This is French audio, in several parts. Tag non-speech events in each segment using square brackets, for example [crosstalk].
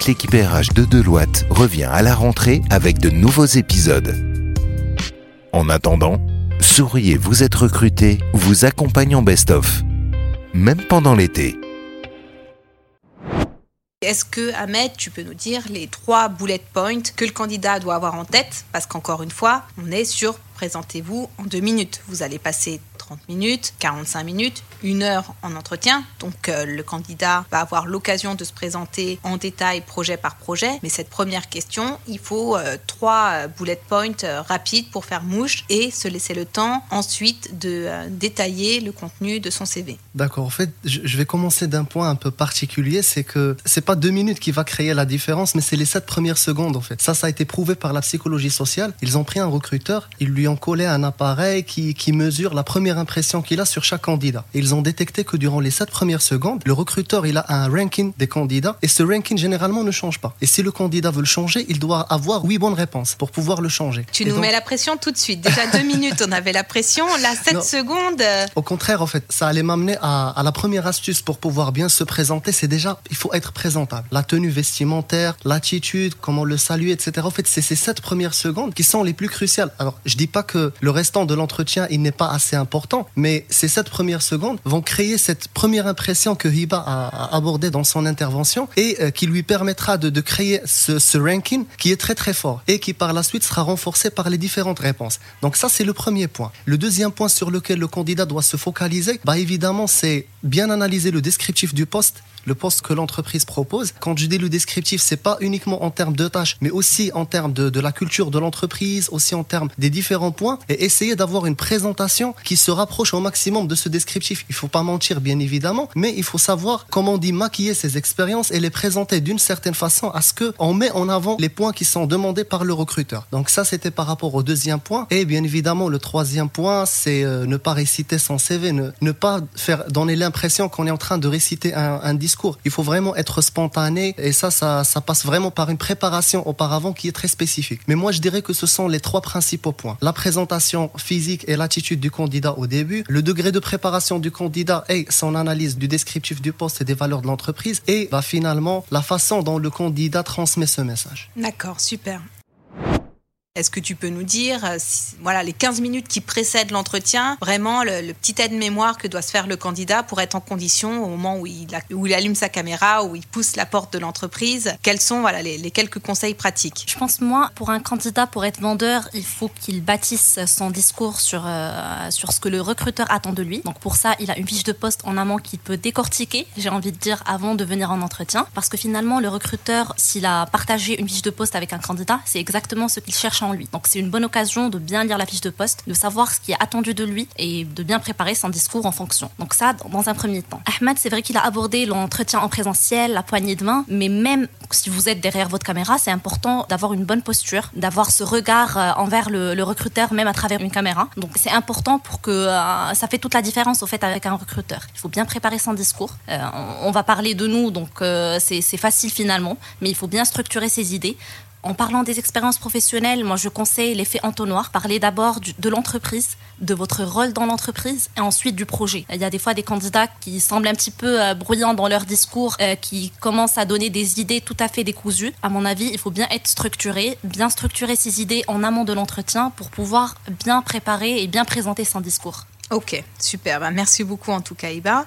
que l'équipe RH de Deloitte revient à la rentrée avec de nouveaux épisodes. En attendant, souriez, vous êtes recruté, vous accompagnons Best-of. Même pendant l'été. Est-ce que, Ahmed, tu peux nous dire les trois bullet points que le candidat doit avoir en tête? Parce qu'encore une fois, on est sur présentez-vous en deux minutes. Vous allez passer 30 minutes, 45 minutes, une heure en entretien. Donc euh, le candidat va avoir l'occasion de se présenter en détail projet par projet. Mais cette première question, il faut euh, trois euh, bullet points rapides pour faire mouche et se laisser le temps ensuite de détailler le contenu de son CV. D'accord. En fait, je vais commencer d'un point un peu particulier, c'est que c'est pas deux minutes qui va créer la différence, mais c'est les sept premières secondes en fait. Ça, ça a été prouvé par la psychologie sociale. Ils ont pris un recruteur, ils lui ont collé un appareil qui, qui mesure la première impression qu'il a sur chaque candidat. ils ont détecté que durant les 7 premières secondes, le recruteur il a un ranking des candidats et ce ranking généralement ne change pas. Et si le candidat veut le changer, il doit avoir 8 bonnes réponses pour pouvoir le changer. Tu nous mets la pression tout de suite. Déjà 2 [laughs] minutes, on avait la pression. Là, 7 secondes. Euh, Au contraire, en fait, ça allait m'amener à, à, la première astuce pour pouvoir bien se présenter. C'est déjà, il faut être présentable. La tenue vestimentaire, l'attitude, comment le saluer, etc. En fait, c'est ces 7 premières secondes qui sont les plus cruciales. Alors, je dis pas que le restant de l'entretien, il n'est pas assez important, mais ces sept premières secondes vont créer cette première impression que Hiba a, abordée dans son intervention et euh, qui lui permettra de, créer ce, ranking qui est très très fort et qui par la suite sera renforcé par les différentes réponses. Donc ça, c'est le premier point. Le deuxième point sur lequel le candidat doit se focaliser, bah évidemment, c'est bien analyser le descriptif du poste le poste que l'entreprise propose. Quand je dis le descriptif, c'est pas uniquement en termes de tâches, mais aussi en termes de, la culture de l'entreprise, aussi en termes des différents points, et essayer d'avoir une présentation qui se rapproche au maximum de ce descriptif. Il faut pas mentir, bien évidemment, mais il faut savoir comment on dit maquiller ses expériences et les présenter d'une certaine façon à ce que on met en avant les points qui sont demandés par le recruteur. Donc ça, c'était par rapport au deuxième point. Et bien évidemment, le troisième point, c'est euh, ne pas réciter son CV, ne, pas faire donner l'impression qu'on est en train de réciter un, discours il faut vraiment être spontané et ça, ça, ça passe vraiment par une préparation auparavant qui est très spécifique. Mais moi, je dirais que ce sont les trois principaux points. La présentation physique et l'attitude du candidat au début, le degré de préparation du candidat et son analyse du descriptif du poste et des valeurs de l'entreprise et bah, finalement la façon dont le candidat transmet ce message. D'accord, super. Est-ce que tu peux nous dire, euh, voilà, les 15 minutes qui précèdent l'entretien, vraiment le, petit aide-mémoire que doit se faire le candidat pour être en condition au moment où il, où il allume sa caméra, où il pousse la porte de l'entreprise? Quels sont voilà, les, quelques conseils pratiques? Je pense, moi, pour un candidat, pour être vendeur, il faut qu'il bâtisse son discours sur, euh, sur ce que le recruteur attend de lui. Donc pour ça, il a une fiche de poste en amont qu'il peut décortiquer, j'ai envie de dire, avant de venir en entretien. Parce que finalement, le recruteur, s'il a partagé une fiche de poste avec un candidat, c'est exactement ce qu'il cherche en lui. Donc c'est une bonne occasion de bien lire la fiche de poste, de savoir ce qui est attendu de lui et de bien préparer son discours en fonction. Donc ça, dans un premier temps. Ahmed, c'est vrai qu'il a abordé l'entretien en présentiel, la poignée de main, mais même si vous êtes derrière votre caméra, c'est important d'avoir une bonne posture, d'avoir ce regard euh, envers le, recruteur, même à travers une caméra. Donc c'est important pour que euh, ça fait toute la différence au fait avec un recruteur. Il faut bien préparer son discours. Euh, on, va parler de nous, donc c'est facile finalement, mais il faut bien structurer ses idées. En parlant des expériences professionnelles, moi je conseille l'effet entonnoir. Parlez d'abord de l'entreprise, de votre rôle dans l'entreprise et ensuite du projet. Il y a des fois des candidats qui semblent un petit peu euh, bruyants dans leur discours, euh, qui commencent à donner des idées tout à fait décousues. À mon avis, il faut bien être structuré, bien structurer ses idées en amont de l'entretien pour pouvoir bien préparer et bien présenter son discours. Ok, super. Bah, merci beaucoup en tout cas, Iba.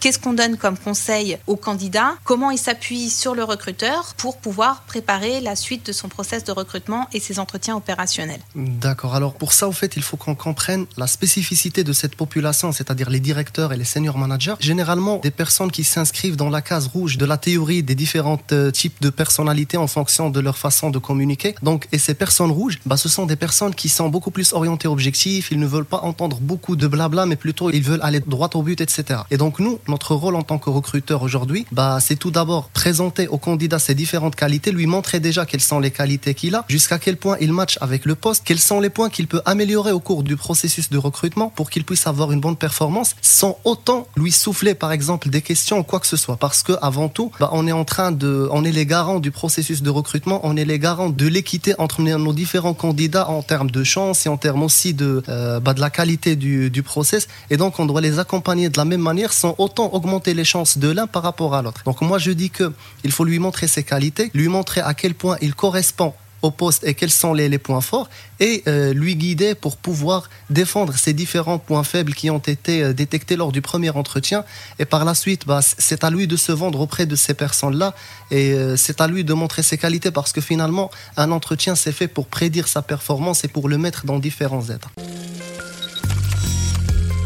Qu'est-ce qu'on donne comme conseil au candidat? Comment il s'appuie sur le recruteur pour pouvoir préparer la suite de son process de recrutement et ses entretiens opérationnels? D'accord. Alors pour ça, au fait, il faut qu'on comprenne la spécificité de cette population, c'est-à-dire les directeurs et les senior managers. Généralement, des personnes qui s'inscrivent dans la case rouge de la théorie des différents euh, types de personnalités en fonction de leur façon de communiquer. Donc, et ces personnes rouges, bah, ce sont des personnes qui sont beaucoup plus orientées objectifs. Ils ne veulent pas entendre beaucoup de blabla, mais plutôt ils veulent aller droit au but, etc. Et donc nous, notre rôle en tant que recruteur aujourd'hui, bah, c'est tout d'abord présenter au candidat ses différentes qualités, lui montrer déjà quelles sont les qualités qu'il a, jusqu'à quel point il match avec le poste, quels sont les points qu'il peut améliorer au cours du processus de recrutement pour qu'il puisse avoir une bonne performance, sans autant lui souffler par exemple des questions ou quoi que ce soit. Parce que avant tout, bah, on est en train de, on est les garants du processus de recrutement, on est les garants de l'équité entre nos différents candidats en termes de chance et en termes aussi de, euh, bah, de la qualité du, du process. Et donc on doit les accompagner de la même manière sans autant augmenter les chances de l'un par rapport à l'autre. Donc moi je dis que il faut lui montrer ses qualités, lui montrer à quel point il correspond au poste et quels sont les, points forts et euh, lui guider pour pouvoir défendre ces différents points faibles qui ont été euh, détectés lors du premier entretien. Et par la suite, bah, c'est à lui de se vendre auprès de ces personnes-là et euh, c'est à lui de montrer ses qualités parce que finalement, un entretien, c'est fait pour prédire sa performance et pour le mettre dans différents états.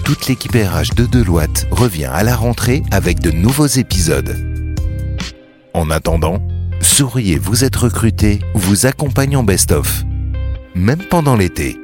Toute l'équipe de Deloitte revient à la rentrée avec de nouveaux épisodes. En attendant, Souriez, vous êtes recruté, vous accompagnons Best of. Même pendant l'été.